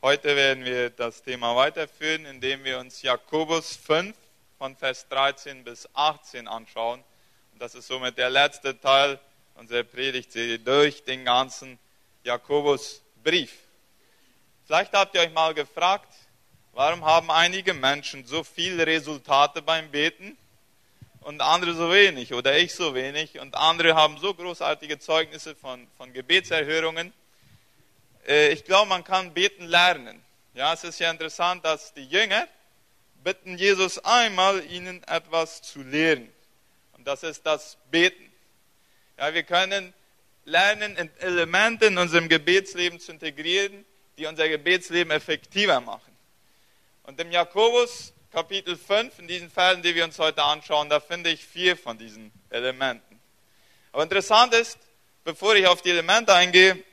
Heute werden wir das Thema weiterführen, indem wir uns Jakobus 5 von Vers 13 bis 18 anschauen. Und das ist somit der letzte Teil unserer Predigtserie durch den ganzen Jakobusbrief. Vielleicht habt ihr euch mal gefragt, warum haben einige Menschen so viele Resultate beim Beten und andere so wenig oder ich so wenig und andere haben so großartige Zeugnisse von, von Gebetserhörungen ich glaube, man kann beten lernen. Ja, es ist ja interessant, dass die Jünger bitten Jesus einmal, ihnen etwas zu lehren. Und das ist das Beten. Ja, wir können lernen, Elemente in unserem Gebetsleben zu integrieren, die unser Gebetsleben effektiver machen. Und im Jakobus Kapitel 5, in diesen Versen, die wir uns heute anschauen, da finde ich vier von diesen Elementen. Aber interessant ist, bevor ich auf die Elemente eingehe,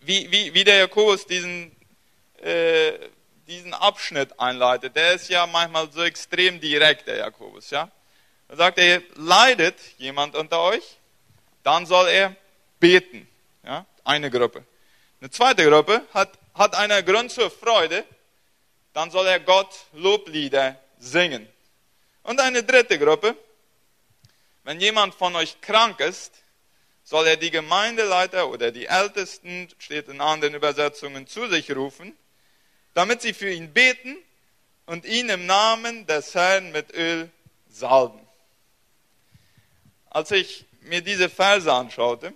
wie, wie, wie der Jakobus diesen, äh, diesen Abschnitt einleitet. Der ist ja manchmal so extrem direkt, der Jakobus. Ja? Da sagt er, leidet jemand unter euch, dann soll er beten. Ja? Eine Gruppe. Eine zweite Gruppe hat, hat einen Grund zur Freude, dann soll er Gott Loblieder singen. Und eine dritte Gruppe, wenn jemand von euch krank ist, soll er die Gemeindeleiter oder die Ältesten, steht in anderen Übersetzungen, zu sich rufen, damit sie für ihn beten und ihn im Namen des Herrn mit Öl salben. Als ich mir diese Verse anschaute,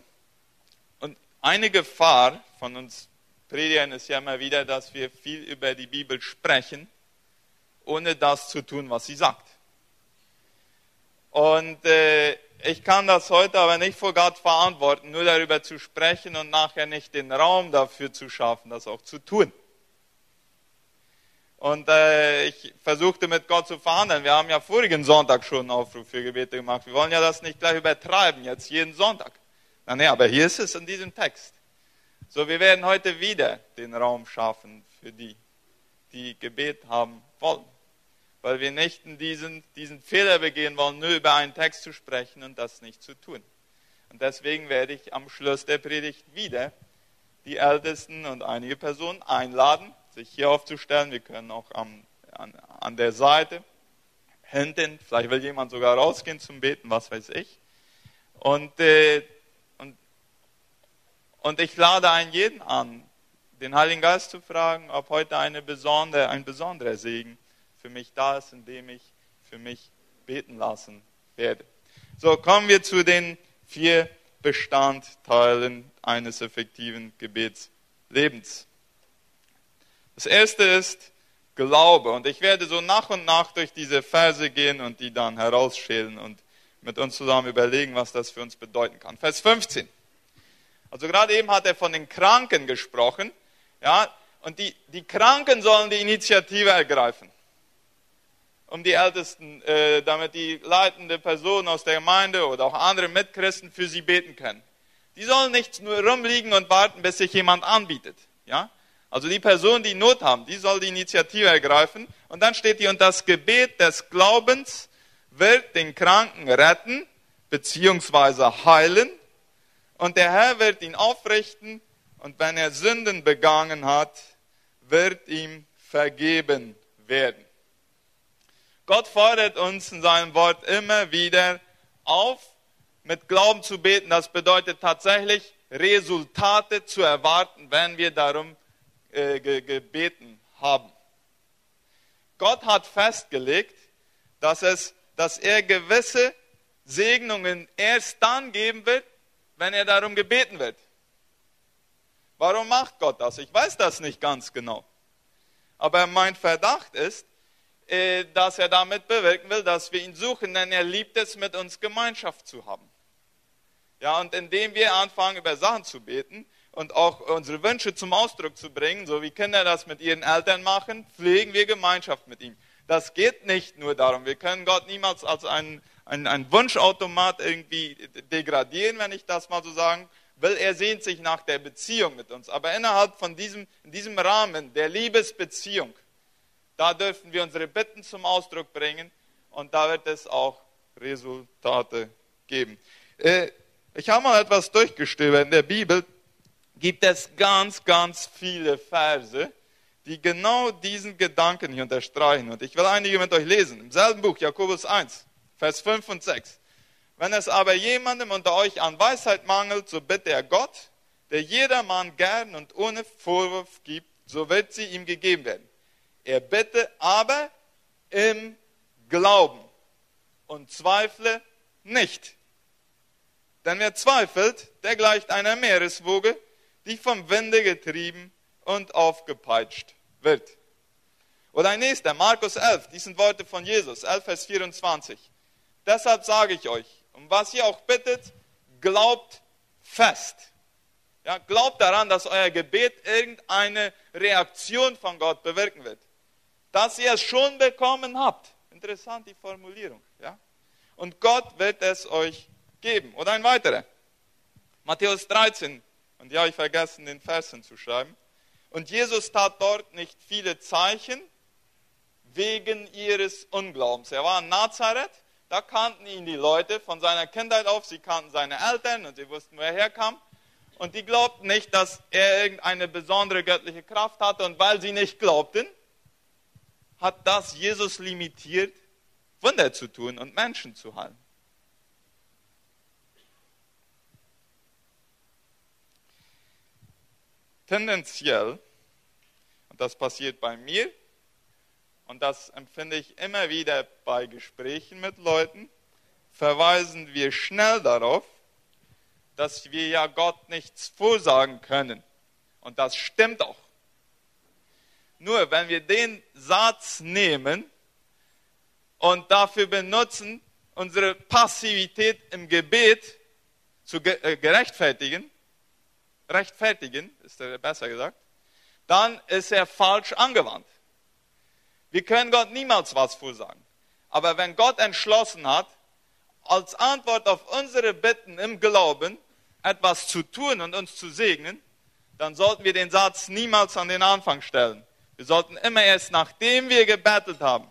und eine Gefahr von uns Predigern ist ja immer wieder, dass wir viel über die Bibel sprechen, ohne das zu tun, was sie sagt. Und äh, ich kann das heute aber nicht vor Gott verantworten, nur darüber zu sprechen und nachher nicht den Raum dafür zu schaffen, das auch zu tun. Und äh, ich versuchte mit Gott zu verhandeln. Wir haben ja vorigen Sonntag schon einen Aufruf für Gebete gemacht. Wir wollen ja das nicht gleich übertreiben, jetzt jeden Sonntag. Na nee, aber hier ist es in diesem Text. So, wir werden heute wieder den Raum schaffen für die, die Gebet haben wollen weil wir nicht in diesen, diesen Fehler begehen wollen, nur über einen Text zu sprechen und das nicht zu tun. Und deswegen werde ich am Schluss der Predigt wieder die Ältesten und einige Personen einladen, sich hier aufzustellen. Wir können auch am, an, an der Seite, hinten, vielleicht will jemand sogar rausgehen zum Beten, was weiß ich. Und, äh, und, und ich lade einen jeden an, den Heiligen Geist zu fragen, ob heute eine besondere, ein besonderer Segen für mich da ist, indem ich für mich beten lassen werde. So, kommen wir zu den vier Bestandteilen eines effektiven Gebetslebens. Das erste ist Glaube. Und ich werde so nach und nach durch diese Verse gehen und die dann herausschälen und mit uns zusammen überlegen, was das für uns bedeuten kann. Vers 15. Also gerade eben hat er von den Kranken gesprochen. Ja, und die, die Kranken sollen die Initiative ergreifen um die Ältesten, äh, damit die leitende Personen aus der Gemeinde oder auch andere Mitchristen für sie beten können. Die sollen nicht nur rumliegen und warten, bis sich jemand anbietet. Ja? Also die Person, die Not haben, die soll die Initiative ergreifen. Und dann steht hier, und das Gebet des Glaubens wird den Kranken retten, beziehungsweise heilen. Und der Herr wird ihn aufrichten. Und wenn er Sünden begangen hat, wird ihm vergeben werden. Gott fordert uns in seinem Wort immer wieder auf, mit Glauben zu beten. Das bedeutet tatsächlich Resultate zu erwarten, wenn wir darum äh, gebeten haben. Gott hat festgelegt, dass, es, dass er gewisse Segnungen erst dann geben wird, wenn er darum gebeten wird. Warum macht Gott das? Ich weiß das nicht ganz genau. Aber mein Verdacht ist, dass er damit bewirken will, dass wir ihn suchen, denn er liebt es, mit uns Gemeinschaft zu haben. Ja, und indem wir anfangen, über Sachen zu beten und auch unsere Wünsche zum Ausdruck zu bringen, so wie Kinder das mit ihren Eltern machen, pflegen wir Gemeinschaft mit ihm. Das geht nicht nur darum. Wir können Gott niemals als einen, einen, einen Wunschautomat irgendwie degradieren, wenn ich das mal so sagen will. Er sehnt sich nach der Beziehung mit uns. Aber innerhalb von diesem, in diesem Rahmen der Liebesbeziehung da dürfen wir unsere Bitten zum Ausdruck bringen und da wird es auch Resultate geben. Äh, ich habe mal etwas durchgestöbert. In der Bibel gibt es ganz, ganz viele Verse, die genau diesen Gedanken hier unterstreichen. Und ich will einige mit euch lesen. Im selben Buch, Jakobus 1, Vers 5 und 6. Wenn es aber jemandem unter euch an Weisheit mangelt, so bitte er Gott, der jedermann gern und ohne Vorwurf gibt, so wird sie ihm gegeben werden. Er bitte aber im Glauben und zweifle nicht. Denn wer zweifelt, der gleicht einer Meereswoge, die vom Winde getrieben und aufgepeitscht wird. Oder ein nächster, Markus 11, dies sind Worte von Jesus, 11 Vers 24. Deshalb sage ich euch, um was ihr auch bittet, glaubt fest. Ja, glaubt daran, dass euer Gebet irgendeine Reaktion von Gott bewirken wird. Dass ihr es schon bekommen habt. Interessant die Formulierung. Ja? Und Gott wird es euch geben. Oder ein weiterer. Matthäus 13. Und ja, ich vergessen, den Versen zu schreiben. Und Jesus tat dort nicht viele Zeichen wegen ihres Unglaubens. Er war in Nazareth, da kannten ihn die Leute von seiner Kindheit auf, sie kannten seine Eltern und sie wussten, wo er herkam. Und die glaubten nicht, dass er irgendeine besondere göttliche Kraft hatte. Und weil sie nicht glaubten, hat das Jesus limitiert, Wunder zu tun und Menschen zu heilen. tendenziell, und das passiert bei mir, und das empfinde ich immer wieder bei Gesprächen mit Leuten, verweisen wir schnell darauf, dass wir ja Gott nichts vorsagen können. Und das stimmt auch. Nur wenn wir den Satz nehmen und dafür benutzen, unsere Passivität im Gebet zu äh, gerechtfertigen, rechtfertigen, ist er besser gesagt, dann ist er falsch angewandt. Wir können Gott niemals was vorsagen. Aber wenn Gott entschlossen hat, als Antwort auf unsere Bitten im Glauben etwas zu tun und uns zu segnen, dann sollten wir den Satz niemals an den Anfang stellen. Wir sollten immer erst, nachdem wir gebettelt haben,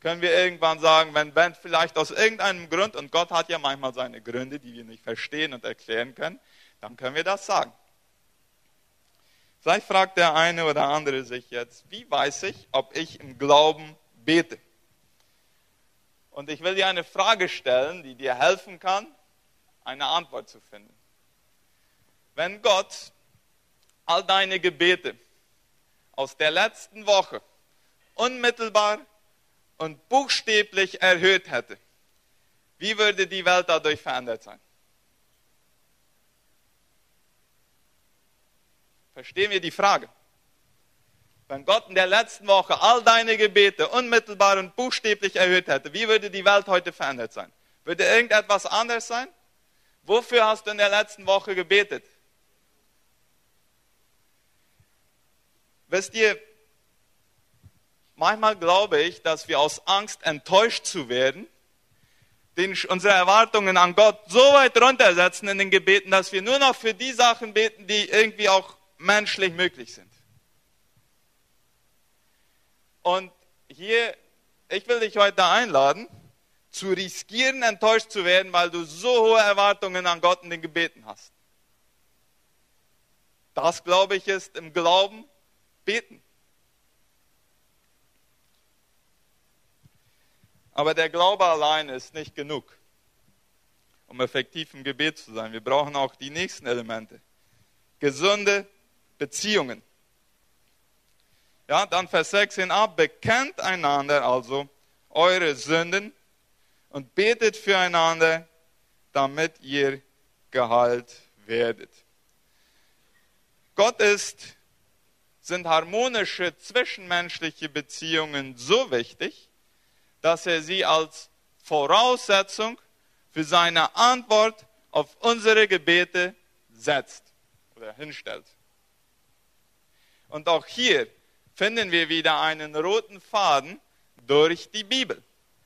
können wir irgendwann sagen, wenn, wenn vielleicht aus irgendeinem Grund, und Gott hat ja manchmal seine Gründe, die wir nicht verstehen und erklären können, dann können wir das sagen. Vielleicht fragt der eine oder andere sich jetzt, wie weiß ich, ob ich im Glauben bete? Und ich will dir eine Frage stellen, die dir helfen kann, eine Antwort zu finden. Wenn Gott all deine Gebete aus der letzten Woche unmittelbar und buchstäblich erhöht hätte, wie würde die Welt dadurch verändert sein? Verstehen wir die Frage? Wenn Gott in der letzten Woche all deine Gebete unmittelbar und buchstäblich erhöht hätte, wie würde die Welt heute verändert sein? Würde irgendetwas anders sein? Wofür hast du in der letzten Woche gebetet? Wisst ihr, manchmal glaube ich, dass wir aus Angst enttäuscht zu werden, den, unsere Erwartungen an Gott so weit runtersetzen in den Gebeten, dass wir nur noch für die Sachen beten, die irgendwie auch menschlich möglich sind. Und hier, ich will dich heute einladen, zu riskieren, enttäuscht zu werden, weil du so hohe Erwartungen an Gott in den Gebeten hast. Das, glaube ich, ist im Glauben beten. Aber der Glaube allein ist nicht genug, um effektiv im Gebet zu sein. Wir brauchen auch die nächsten Elemente. Gesunde Beziehungen. Ja, dann Vers 16 ab, bekennt einander also eure Sünden und betet füreinander, damit ihr geheilt werdet. Gott ist, sind harmonische zwischenmenschliche Beziehungen so wichtig, dass er sie als Voraussetzung für seine Antwort auf unsere Gebete setzt oder hinstellt. Und auch hier finden wir wieder einen roten Faden durch die Bibel.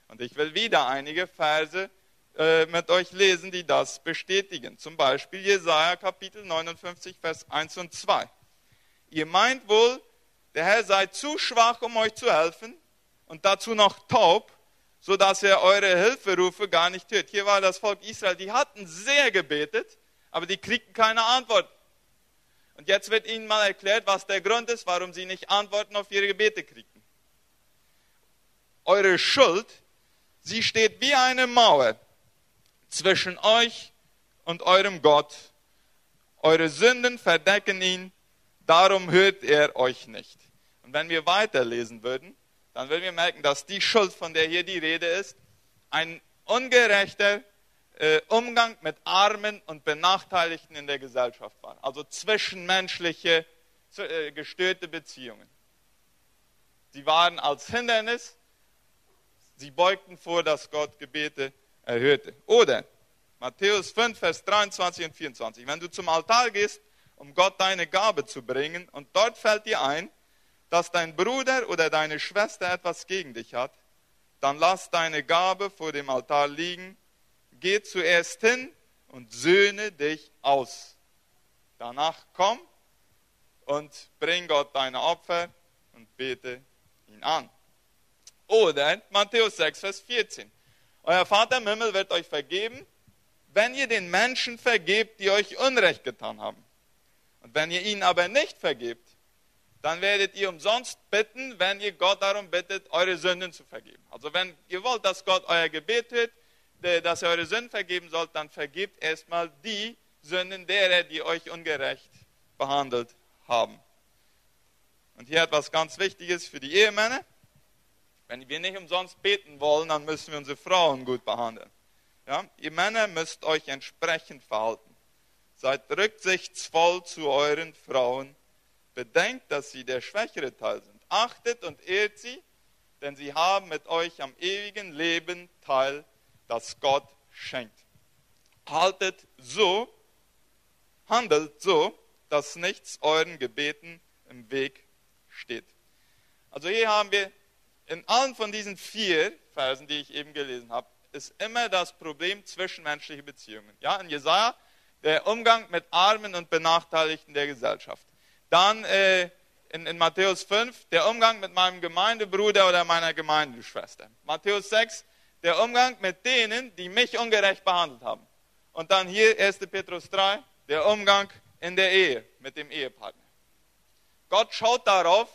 Und ich will wieder einige Verse äh, mit euch lesen, die das bestätigen. Zum Beispiel Jesaja Kapitel 59, Vers 1 und 2. Ihr meint wohl, der Herr sei zu schwach, um euch zu helfen und dazu noch taub, so dass er eure Hilferufe gar nicht hört. Hier war das Volk Israel, die hatten sehr gebetet, aber die kriegten keine Antwort Und jetzt wird ihnen mal erklärt, was der Grund ist, warum sie nicht Antworten auf ihre Gebete kriegen. Eure Schuld, sie steht wie eine Mauer zwischen euch und eurem Gott. Eure Sünden verdecken ihn, darum hört er euch nicht. Und wenn wir weiterlesen würden, dann würden wir merken, dass die Schuld, von der hier die Rede ist, ein ungerechter äh, Umgang mit Armen und Benachteiligten in der Gesellschaft war. Also zwischenmenschliche, äh, gestörte Beziehungen. Sie waren als Hindernis, sie beugten vor, dass Gott Gebete erhörte. Oder Matthäus 5, Vers 23 und 24. Wenn du zum Altar gehst, um Gott deine Gabe zu bringen, und dort fällt dir ein, dass dein Bruder oder deine Schwester etwas gegen dich hat, dann lass deine Gabe vor dem Altar liegen, geh zuerst hin und söhne dich aus. Danach komm und bring Gott deine Opfer und bete ihn an. Oder Matthäus 6, Vers 14. Euer Vater im Himmel wird euch vergeben, wenn ihr den Menschen vergebt, die euch Unrecht getan haben. Und wenn ihr ihnen aber nicht vergebt, dann werdet ihr umsonst bitten, wenn ihr Gott darum bittet, eure Sünden zu vergeben. Also wenn ihr wollt, dass Gott euer Gebet hört, dass ihr eure Sünden vergeben sollt, dann vergebt erstmal die Sünden derer, die euch ungerecht behandelt haben. Und hier etwas ganz Wichtiges für die Ehemänner. Wenn wir nicht umsonst beten wollen, dann müssen wir unsere Frauen gut behandeln. Ja? Ihr Männer müsst euch entsprechend verhalten. Seid rücksichtsvoll zu euren Frauen Bedenkt, dass sie der schwächere Teil sind. Achtet und ehrt sie, denn sie haben mit euch am ewigen Leben teil, das Gott schenkt. Haltet so, handelt so, dass nichts euren Gebeten im Weg steht. Also hier haben wir in allen von diesen vier Versen, die ich eben gelesen habe, ist immer das Problem zwischenmenschliche Beziehungen. Ja, in Jesaja der Umgang mit Armen und Benachteiligten der Gesellschaft. Dann äh, in, in Matthäus 5 der Umgang mit meinem Gemeindebruder oder meiner Gemeindeschwester. Matthäus 6 der Umgang mit denen, die mich ungerecht behandelt haben. Und dann hier 1. Petrus 3 der Umgang in der Ehe mit dem Ehepartner. Gott schaut darauf,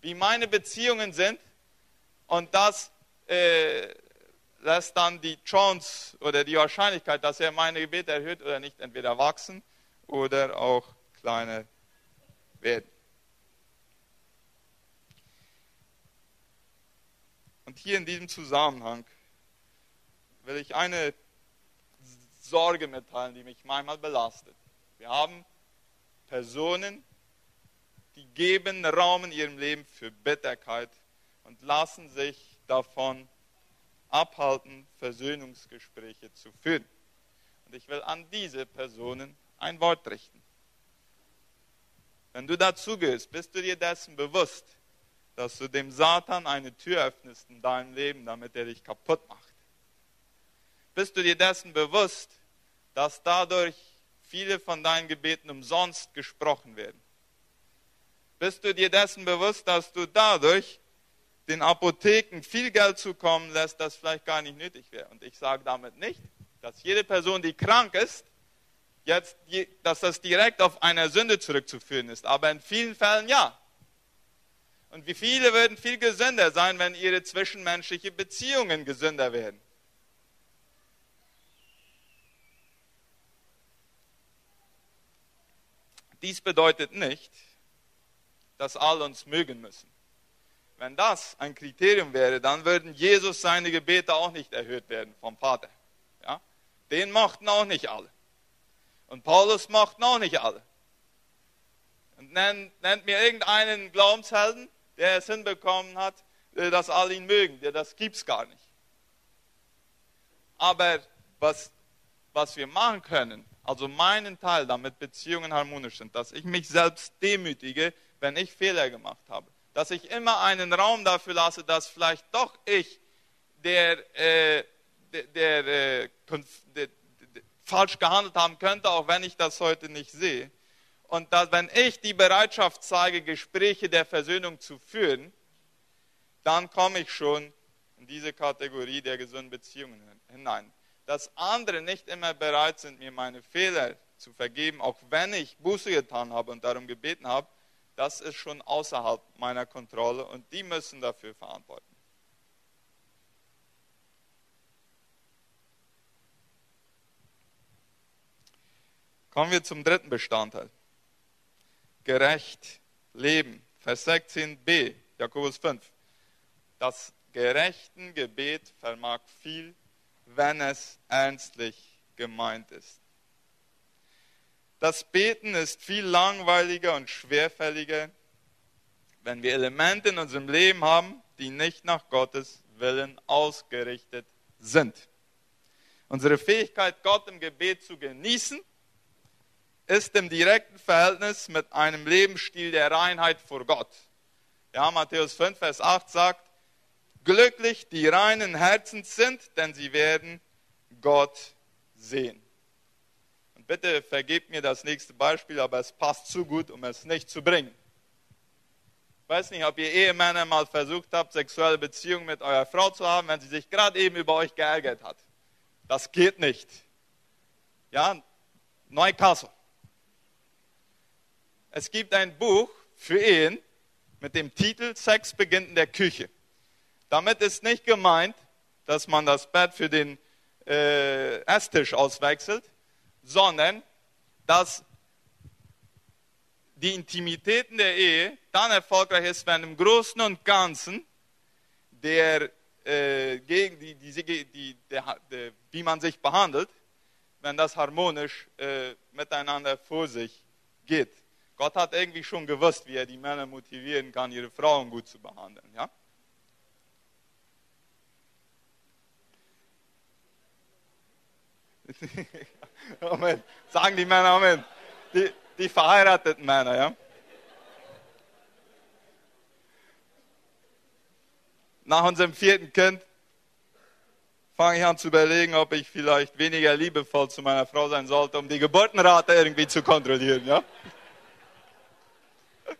wie meine Beziehungen sind und das äh, lässt dann die Chance oder die Wahrscheinlichkeit, dass er meine Gebete erhöht oder nicht, entweder wachsen oder auch kleiner werden. Und hier in diesem Zusammenhang will ich eine Sorge mitteilen, die mich manchmal belastet. Wir haben Personen, die geben Raum in ihrem Leben für Bitterkeit und lassen sich davon abhalten, Versöhnungsgespräche zu führen. Und ich will an diese Personen ein Wort richten. Wenn du dazugehörst, bist du dir dessen bewusst, dass du dem Satan eine Tür öffnest in deinem Leben, damit er dich kaputt macht. Bist du dir dessen bewusst, dass dadurch viele von deinen Gebeten umsonst gesprochen werden? Bist du dir dessen bewusst, dass du dadurch den Apotheken viel Geld zukommen lässt, das vielleicht gar nicht nötig wäre? Und ich sage damit nicht, dass jede Person, die krank ist, jetzt, dass das direkt auf eine Sünde zurückzuführen ist, aber in vielen Fällen ja. Und wie viele würden viel gesünder sein, wenn ihre zwischenmenschlichen Beziehungen gesünder werden? Dies bedeutet nicht, dass alle uns mögen müssen. Wenn das ein Kriterium wäre, dann würden Jesus seine Gebete auch nicht erhöht werden vom Vater. Ja? Den mochten auch nicht alle. Und Paulus mochten auch nicht alle. Und nennt, nennt mir irgendeinen Glaubenshelden, der es hinbekommen hat, äh, dass alle ihn mögen. Das gibt es gar nicht. Aber was, was wir machen können, also meinen Teil, damit Beziehungen harmonisch sind, dass ich mich selbst demütige, wenn ich Fehler gemacht habe. Dass ich immer einen Raum dafür lasse, dass vielleicht doch ich der, äh, der, der, äh, der, falsch gehandelt haben könnte, auch wenn ich das heute nicht sehe. Und dass, wenn ich die Bereitschaft zeige, Gespräche der Versöhnung zu führen, dann komme ich schon in diese Kategorie der gesunden Beziehungen hinein. Dass andere nicht immer bereit sind, mir meine Fehler zu vergeben, auch wenn ich Buße getan habe und darum gebeten habe, das ist schon außerhalb meiner Kontrolle und die müssen dafür verantworten. Kommen wir zum dritten Bestandteil. Gerecht leben. Vers 16b, Jakobus 5. Das gerechten Gebet vermag viel, wenn es ernstlich gemeint ist. Das Beten ist viel langweiliger und schwerfälliger, wenn wir Elemente in unserem Leben haben, die nicht nach Gottes Willen ausgerichtet sind. Unsere Fähigkeit, Gott im Gebet zu genießen, ist im direkten Verhältnis mit einem Lebensstil der Reinheit vor Gott. Ja, Matthäus 5, Vers 8 sagt, glücklich die reinen Herzens sind, denn sie werden Gott sehen. Bitte vergebt mir das nächste Beispiel, aber es passt zu gut, um es nicht zu bringen. Ich weiß nicht, ob ihr Ehemänner mal versucht habt, sexuelle Beziehungen mit eurer Frau zu haben, wenn sie sich gerade eben über euch geärgert hat. Das geht nicht. Ja, Neukassel. Es gibt ein Buch für Ehen mit dem Titel Sex beginnt in der Küche. Damit ist nicht gemeint, dass man das Bett für den äh, Esstisch auswechselt, sondern dass die Intimitäten der Ehe dann erfolgreich ist, wenn im Großen und Ganzen der, äh, gegen die, die, die, der, der, wie man sich behandelt, wenn das harmonisch äh, miteinander vor sich geht. Gott hat irgendwie schon gewusst, wie er die Männer motivieren kann, ihre Frauen gut zu behandeln. Ja? Amen. Sagen die Männer Amen. Die, die verheirateten Männer, ja. Nach unserem vierten Kind fange ich an zu überlegen, ob ich vielleicht weniger liebevoll zu meiner Frau sein sollte, um die Geburtenrate irgendwie zu kontrollieren, ja.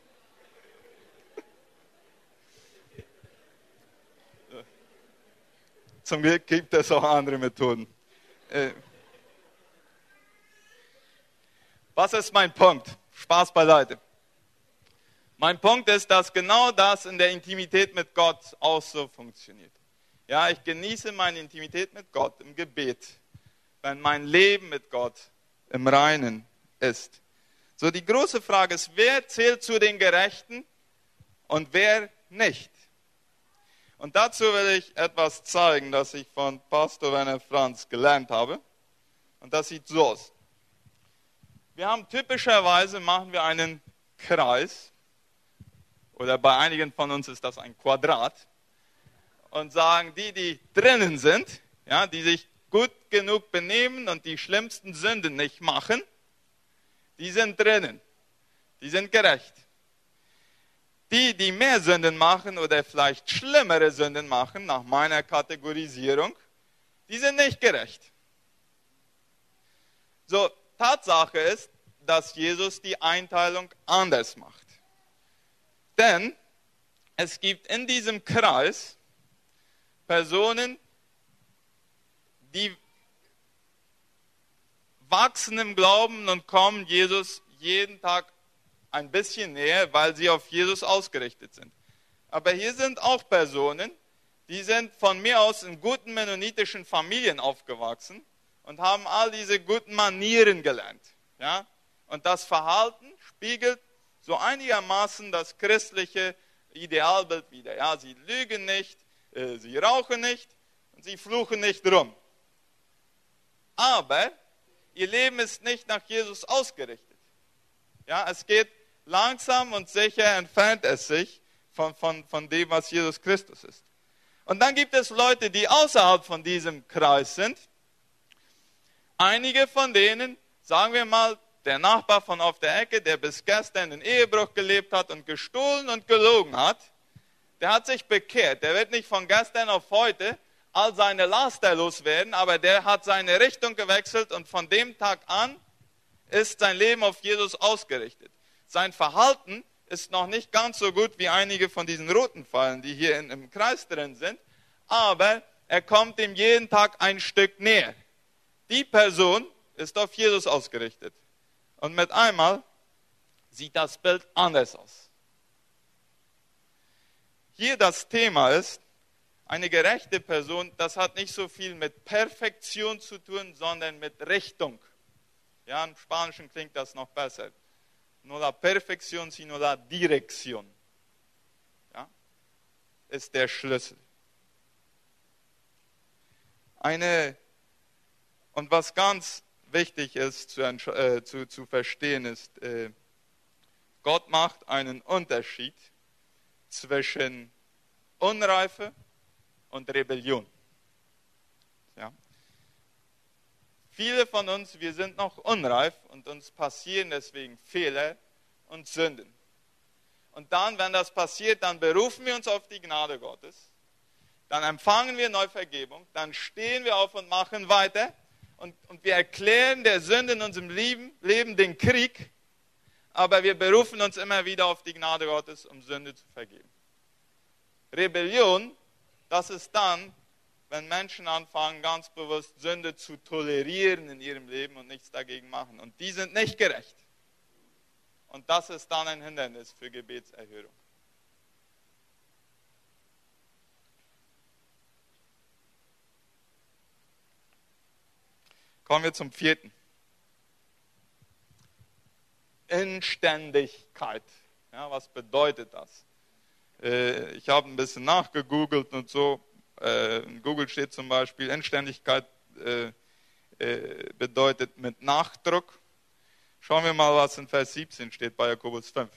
Zum Glück gibt es auch andere Methoden. Äh, was ist mein Punkt? Spaß beiseite. Mein Punkt ist, dass genau das in der Intimität mit Gott auch so funktioniert. Ja, ich genieße meine Intimität mit Gott im Gebet, wenn mein Leben mit Gott im Reinen ist. So, die große Frage ist, wer zählt zu den Gerechten und wer nicht? Und dazu will ich etwas zeigen, das ich von Pastor Werner Franz gelernt habe. Und das sieht so aus. Wir haben typischerweise machen wir einen Kreis oder bei einigen von uns ist das ein Quadrat und sagen, die, die drinnen sind, ja, die sich gut genug benehmen und die schlimmsten Sünden nicht machen, die sind drinnen. Die sind gerecht. Die, die mehr Sünden machen oder vielleicht schlimmere Sünden machen, nach meiner Kategorisierung, die sind nicht gerecht. So, Tatsache ist, dass Jesus die Einteilung anders macht. Denn es gibt in diesem Kreis Personen, die wachsen im Glauben und kommen Jesus jeden Tag ein bisschen näher, weil sie auf Jesus ausgerichtet sind. Aber hier sind auch Personen, die sind von mir aus in guten mennonitischen Familien aufgewachsen und haben all diese guten Manieren gelernt. Ja? Und das Verhalten spiegelt so einigermaßen das christliche Idealbild wider. Ja, sie lügen nicht, äh, sie rauchen nicht und sie fluchen nicht rum. Aber ihr Leben ist nicht nach Jesus ausgerichtet. Ja, es geht langsam und sicher entfernt es sich von, von, von dem, was Jesus Christus ist. Und dann gibt es Leute, die außerhalb von diesem Kreis sind. Einige von denen, sagen wir mal, der Nachbar von auf der Ecke, der bis gestern in Ehebruch gelebt hat und gestohlen und gelogen hat, der hat sich bekehrt. Der wird nicht von gestern auf heute all seine Laster loswerden, aber der hat seine Richtung gewechselt und von dem Tag an ist sein Leben auf Jesus ausgerichtet. Sein Verhalten ist noch nicht ganz so gut wie einige von diesen roten Fallen, die hier in, im Kreis drin sind, aber er kommt ihm jeden Tag ein Stück näher. Die Person ist auf Jesus ausgerichtet. Und mit einmal sieht das Bild anders aus. Hier das Thema ist, eine gerechte Person, das hat nicht so viel mit Perfektion zu tun, sondern mit Richtung. Ja, im Spanischen klingt das noch besser. No la perfección, sino la dirección. Ja, ist der Schlüssel. Eine, und was ganz wichtig ist zu, äh, zu, zu verstehen, ist, äh, Gott macht einen Unterschied zwischen Unreife und Rebellion. Ja. Viele von uns, wir sind noch unreif und uns passieren deswegen Fehler und Sünden. Und dann, wenn das passiert, dann berufen wir uns auf die Gnade Gottes, dann empfangen wir Neuvergebung, dann stehen wir auf und machen weiter und, und wir erklären der Sünde in unserem Leben, Leben den Krieg, aber wir berufen uns immer wieder auf die Gnade Gottes, um Sünde zu vergeben. Rebellion, das ist dann, wenn Menschen anfangen, ganz bewusst Sünde zu tolerieren in ihrem Leben und nichts dagegen machen. Und die sind nicht gerecht. Und das ist dann ein Hindernis für Gebetserhörung. Kommen wir zum vierten. Inständigkeit. Ja, was bedeutet das? Äh, ich habe ein bisschen nachgegoogelt und so. Äh, in Google steht zum Beispiel, Inständigkeit äh, bedeutet mit Nachdruck. Schauen wir mal, was in Vers 17 steht bei Jakobus 5.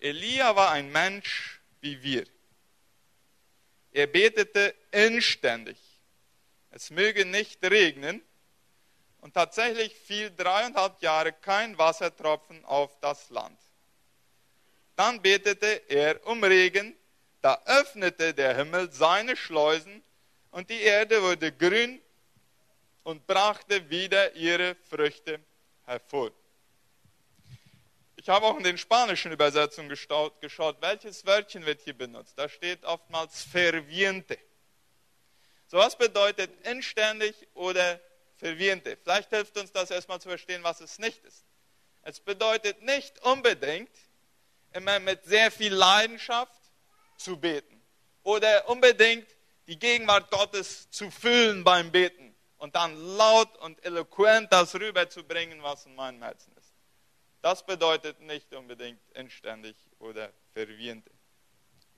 Elia war ein Mensch wie wir. Er betete inständig. Es möge nicht regnen. Und tatsächlich fiel dreieinhalb Jahre kein Wassertropfen auf das Land. Dann betete er um Regen, da öffnete der Himmel seine Schleusen und die Erde wurde grün und brachte wieder ihre Früchte hervor. Ich habe auch in den spanischen Übersetzungen geschaut, welches Wörtchen wird hier benutzt. Da steht oftmals ferviente. So was bedeutet inständig oder verwirrende. Vielleicht hilft uns das erstmal zu verstehen, was es nicht ist. Es bedeutet nicht unbedingt, immer mit sehr viel Leidenschaft zu beten oder unbedingt die Gegenwart Gottes zu füllen beim Beten und dann laut und eloquent das rüberzubringen, was in meinem Herzen ist. Das bedeutet nicht unbedingt inständig oder verwirrend.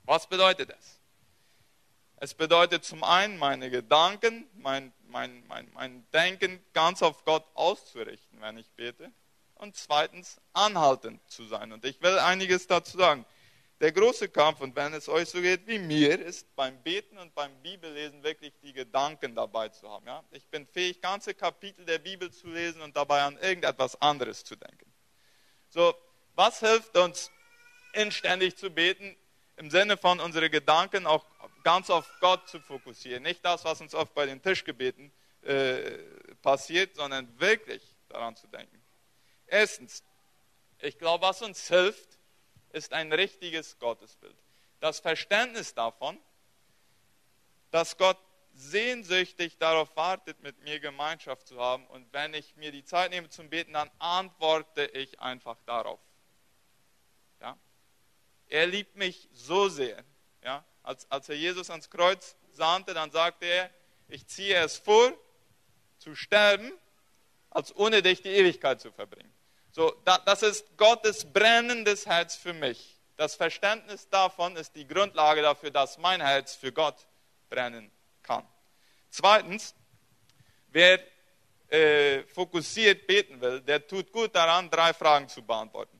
Was bedeutet es? Es bedeutet zum einen, meine Gedanken, mein, mein, mein, mein Denken ganz auf Gott auszurichten, wenn ich bete und zweitens anhaltend zu sein. Und ich will einiges dazu sagen. Der große Kampf, und wenn es euch so geht wie mir, ist beim Beten und beim Bibellesen wirklich die Gedanken dabei zu haben. Ja? Ich bin fähig, ganze Kapitel der Bibel zu lesen und dabei an irgendetwas anderes zu denken. So, was hilft uns, inständig zu beten, im Sinne von unsere Gedanken auch ganz auf Gott zu fokussieren? Nicht das, was uns oft bei den Tischgebeten äh, passiert, sondern wirklich daran zu denken. Erstens, ich glaube, was uns hilft, ist ein richtiges Gottesbild. Das Verständnis davon, dass Gott sehnsüchtig darauf wartet, mit mir Gemeinschaft zu haben. Und wenn ich mir die Zeit nehme zum Beten, dann antworte ich einfach darauf. Ja? Er liebt mich so sehr. Ja? Als, als er Jesus ans Kreuz sandte, dann sagte er, ich ziehe es vor, zu sterben, als ohne dich die Ewigkeit zu verbringen. So, das ist Gottes brennendes Herz für mich. Das Verständnis davon ist die Grundlage dafür, dass mein Herz für Gott brennen kann. Zweitens, wer äh, fokussiert beten will, der tut gut daran, drei Fragen zu beantworten.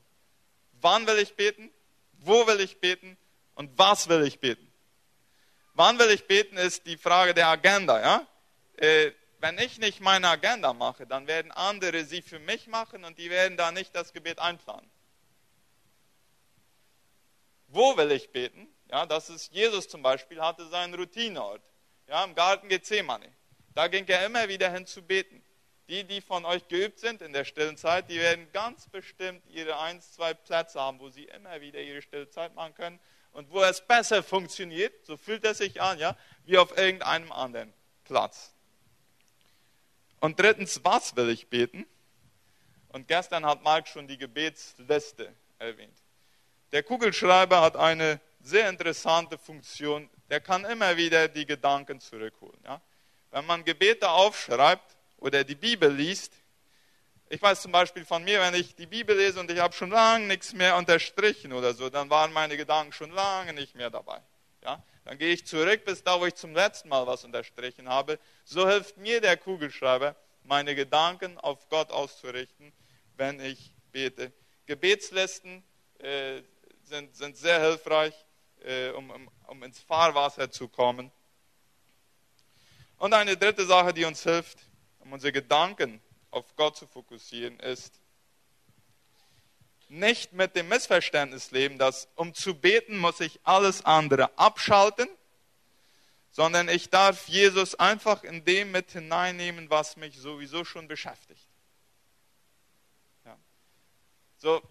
Wann will ich beten? Wo will ich beten? Und was will ich beten? Wann will ich beten, ist die Frage der Agenda. Ja? Äh, wenn ich nicht meine Agenda mache, dann werden andere sie für mich machen und die werden da nicht das Gebet einplanen. Wo will ich beten? Ja, das ist Jesus zum Beispiel, hatte seinen Routineort. Ja, im Garten Gethsemane. Da ging er immer wieder hin zu beten. Die, die von euch geübt sind in der stillen Zeit, die werden ganz bestimmt ihre ein, zwei Plätze haben, wo sie immer wieder ihre stille Zeit machen können und wo es besser funktioniert, so fühlt es sich an, ja, wie auf irgendeinem anderen Platz. Und drittens, was will ich beten? Und gestern hat Mark schon die Gebetsliste erwähnt. Der Kugelschreiber hat eine sehr interessante Funktion. Der kann immer wieder die Gedanken zurückholen. Ja? Wenn man Gebete aufschreibt oder die Bibel liest, ich weiß zum Beispiel von mir, wenn ich die Bibel lese und ich habe schon lange nichts mehr unterstrichen oder so, dann waren meine Gedanken schon lange nicht mehr dabei. Ja? Dann gehe ich zurück bis da, wo ich zum letzten Mal was unterstrichen habe. So hilft mir der Kugelschreiber, meine Gedanken auf Gott auszurichten, wenn ich bete. Gebetslisten äh, sind, sind sehr hilfreich, äh, um, um, um ins Fahrwasser zu kommen. Und eine dritte Sache, die uns hilft, um unsere Gedanken auf Gott zu fokussieren, ist, nicht mit dem Missverständnis leben, dass um zu beten muss ich alles andere abschalten, sondern ich darf Jesus einfach in dem mit hineinnehmen, was mich sowieso schon beschäftigt. Ja. So,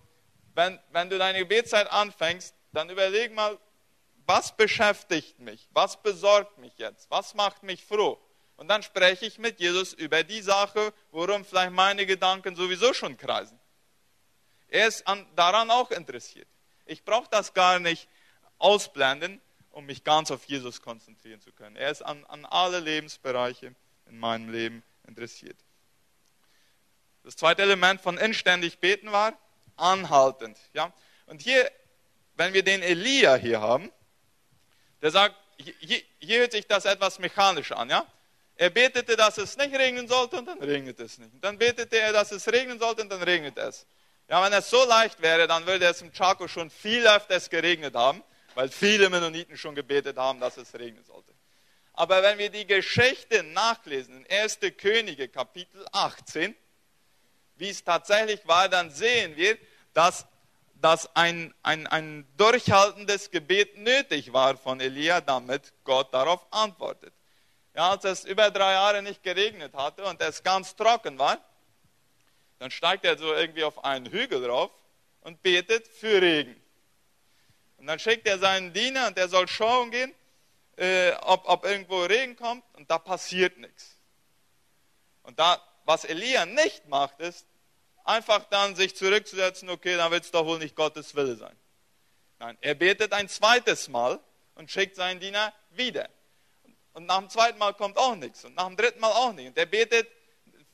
wenn, wenn du deine Gebetszeit anfängst, dann überleg mal, was beschäftigt mich? Was besorgt mich jetzt? Was macht mich froh? Und dann spreche ich mit Jesus über die Sache, worum vielleicht meine Gedanken sowieso schon kreisen. Er ist an, daran auch interessiert. Ich brauche das gar nicht ausblenden, um mich ganz auf Jesus konzentrieren zu können. Er ist an, an alle Lebensbereiche in meinem Leben interessiert. Das zweite Element von inständig beten war anhaltend. Ja? Und hier, wenn wir den Elia hier haben, der sagt, hier, hier hört sich das etwas mechanisch an. Ja? Er betete, dass es nicht regnen sollte und dann regnet es nicht. Und dann betete er, dass es regnen sollte und dann regnet es. Ja, wenn es so leicht wäre, dann würde es im Chaco schon viel öfters geregnet haben, weil viele Mennoniten schon gebetet haben, dass es regnen sollte. Aber wenn wir die Geschichte nachlesen, in 1. Könige Kapitel 18, wie es tatsächlich war, dann sehen wir, dass, dass ein, ein, ein durchhaltendes Gebet nötig war von Elia, damit Gott darauf antwortet. Ja, als es über drei Jahre nicht geregnet hatte und es ganz trocken war, dann steigt er so irgendwie auf einen Hügel drauf und betet für Regen. Und dann schickt er seinen Diener und der soll schauen gehen, äh, ob, ob irgendwo Regen kommt und da passiert nichts. Und da, was Elia nicht macht, ist einfach dann sich zurückzusetzen, okay, dann wird es doch wohl nicht Gottes Wille sein. Nein, er betet ein zweites Mal und schickt seinen Diener wieder. Und nach dem zweiten Mal kommt auch nichts. Und nach dem dritten Mal auch nicht. Und der betet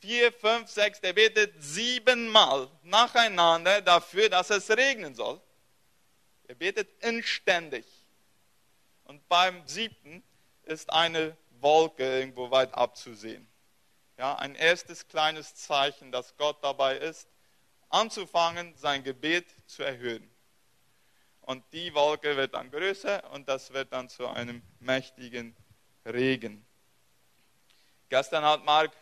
vier, fünf, sechs, der betet siebenmal nacheinander dafür, dass es regnen soll. Er betet inständig. Und beim siebten ist eine Wolke irgendwo weit abzusehen. Ja, ein erstes kleines Zeichen, dass Gott dabei ist, anzufangen, sein Gebet zu erhöhen. Und die Wolke wird dann größer und das wird dann zu einem mächtigen Regen. Gestern hat Mark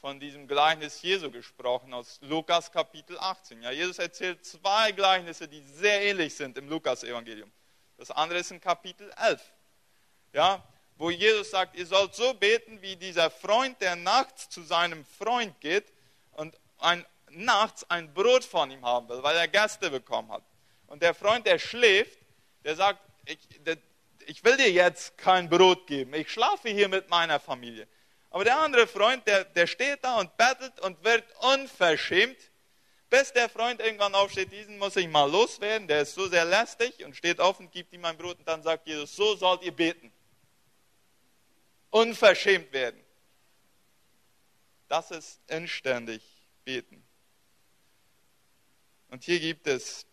von diesem Gleichnis Jesu gesprochen aus Lukas Kapitel 18. Ja, Jesus erzählt zwei Gleichnisse, die sehr ähnlich sind im Lukas-Evangelium. Das andere ist in Kapitel 11. Ja, wo Jesus sagt, ihr sollt so beten wie dieser Freund, der nachts zu seinem Freund geht und ein, nachts ein Brot von ihm haben will, weil er Gäste bekommen hat. Und der Freund, der schläft, der sagt, ich, der, ich will dir jetzt kein Brot geben, ich schlafe hier mit meiner Familie. Aber der andere Freund, der, der steht da und bettelt und wird unverschämt, bis der Freund irgendwann aufsteht, diesen muss ich mal loswerden, der ist so sehr lästig und steht auf und gibt ihm ein Brot und dann sagt Jesus, so sollt ihr beten. Unverschämt werden. Das ist inständig beten. Und hier gibt es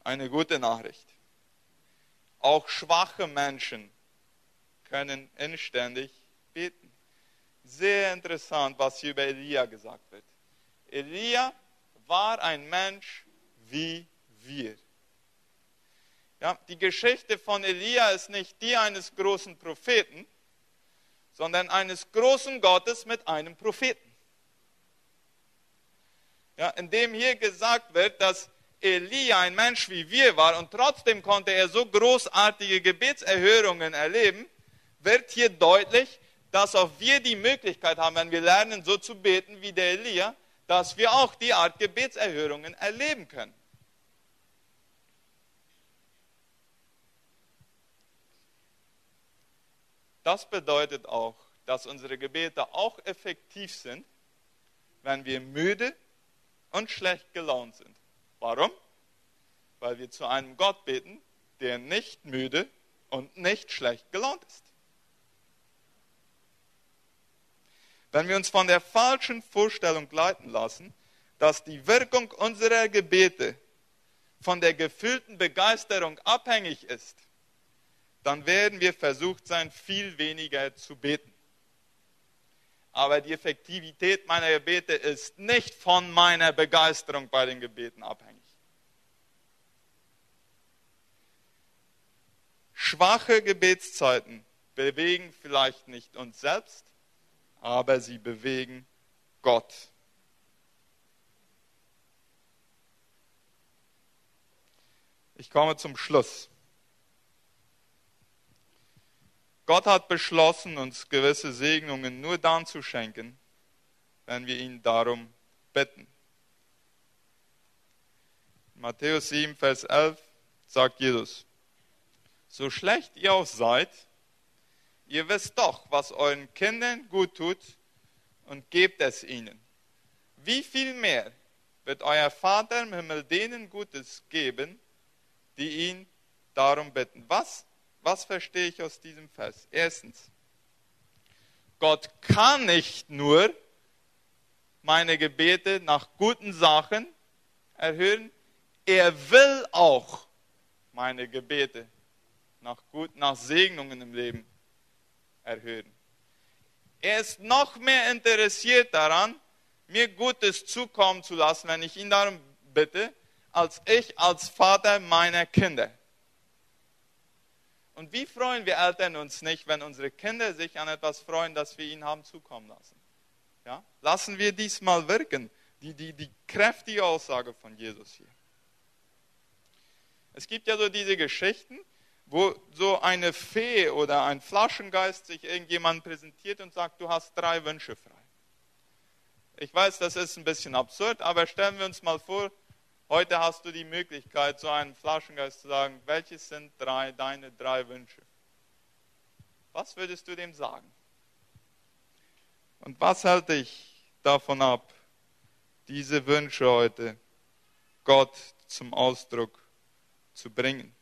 eine gute Nachricht. Auch schwache Menschen können inständig beten. Sehr interessant, was hier über Elia gesagt wird. Elia war ein Mensch wie wir. Ja, die Geschichte von Elia ist nicht die eines großen Propheten, sondern eines großen Gottes mit einem Propheten. Ja, in dem hier gesagt wird, dass Elia ein Mensch wie wir war und trotzdem konnte er so großartige Gebetserhörungen erleben, wird hier deutlich, dass auch wir die Möglichkeit haben, wenn wir lernen, so zu beten wie der Elia, dass wir auch die Art Gebetserhörungen erleben können. Das bedeutet auch, dass unsere Gebete auch effektiv sind, wenn wir müde und schlecht gelaunt sind. Warum? Weil wir zu einem Gott beten, der nicht müde und nicht schlecht gelaunt ist. Wenn wir uns von der falschen Vorstellung leiten lassen, dass die Wirkung unserer Gebete von der gefühlten Begeisterung abhängig ist, dann werden wir versucht sein, viel weniger zu beten. Aber die Effektivität meiner Gebete ist nicht von meiner Begeisterung bei den Gebeten abhängig. Schwache Gebetszeiten bewegen vielleicht nicht uns selbst, aber sie bewegen Gott. Ich komme zum Schluss. Gott hat beschlossen, uns gewisse Segnungen nur dann zu schenken, wenn wir ihn darum bitten. Matthäus 7, Vers 11 sagt Jesus, so schlecht ihr auch seid, Ihr wisst doch, was euren Kindern gut tut und gebt es ihnen. Wie viel mehr wird euer Vater im Himmel denen Gutes geben, die ihn darum bitten? Was, was verstehe ich aus diesem Vers? Erstens, Gott kann nicht nur meine Gebete nach guten Sachen erhören, er will auch meine Gebete nach, gut, nach Segnungen im Leben erhöhen. Er ist noch mehr interessiert daran, mir Gutes zukommen zu lassen, wenn ich ihn darum bitte, als ich als Vater meiner Kinder. Und wie freuen wir Eltern uns nicht, wenn unsere Kinder sich an etwas freuen, das wir ihnen haben zukommen lassen? Ja? Lassen wir diesmal wirken, die, die, die kräftige Aussage von Jesus hier. Es gibt ja so diese Geschichten, wo so eine Fee oder ein Flaschengeist sich irgendjemand präsentiert und sagt, du hast drei Wünsche frei. Ich weiß, das ist ein bisschen absurd, aber stellen wir uns mal vor, heute hast du die Möglichkeit, so einem Flaschengeist zu sagen, welches sind drei, deine drei Wünsche? Was würdest du dem sagen? Und was hält dich davon ab, diese Wünsche heute Gott zum Ausdruck zu bringen?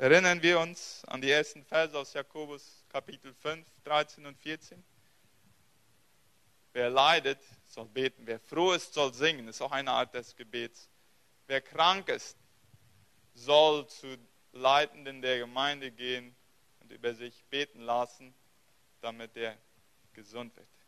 Erinnern wir uns an die ersten Verse aus Jakobus Kapitel 5, 13 und 14. Wer leidet, soll beten. Wer froh ist, soll singen. Das ist auch eine Art des Gebets. Wer krank ist, soll zu Leitenden der Gemeinde gehen und über sich beten lassen, damit er gesund wird.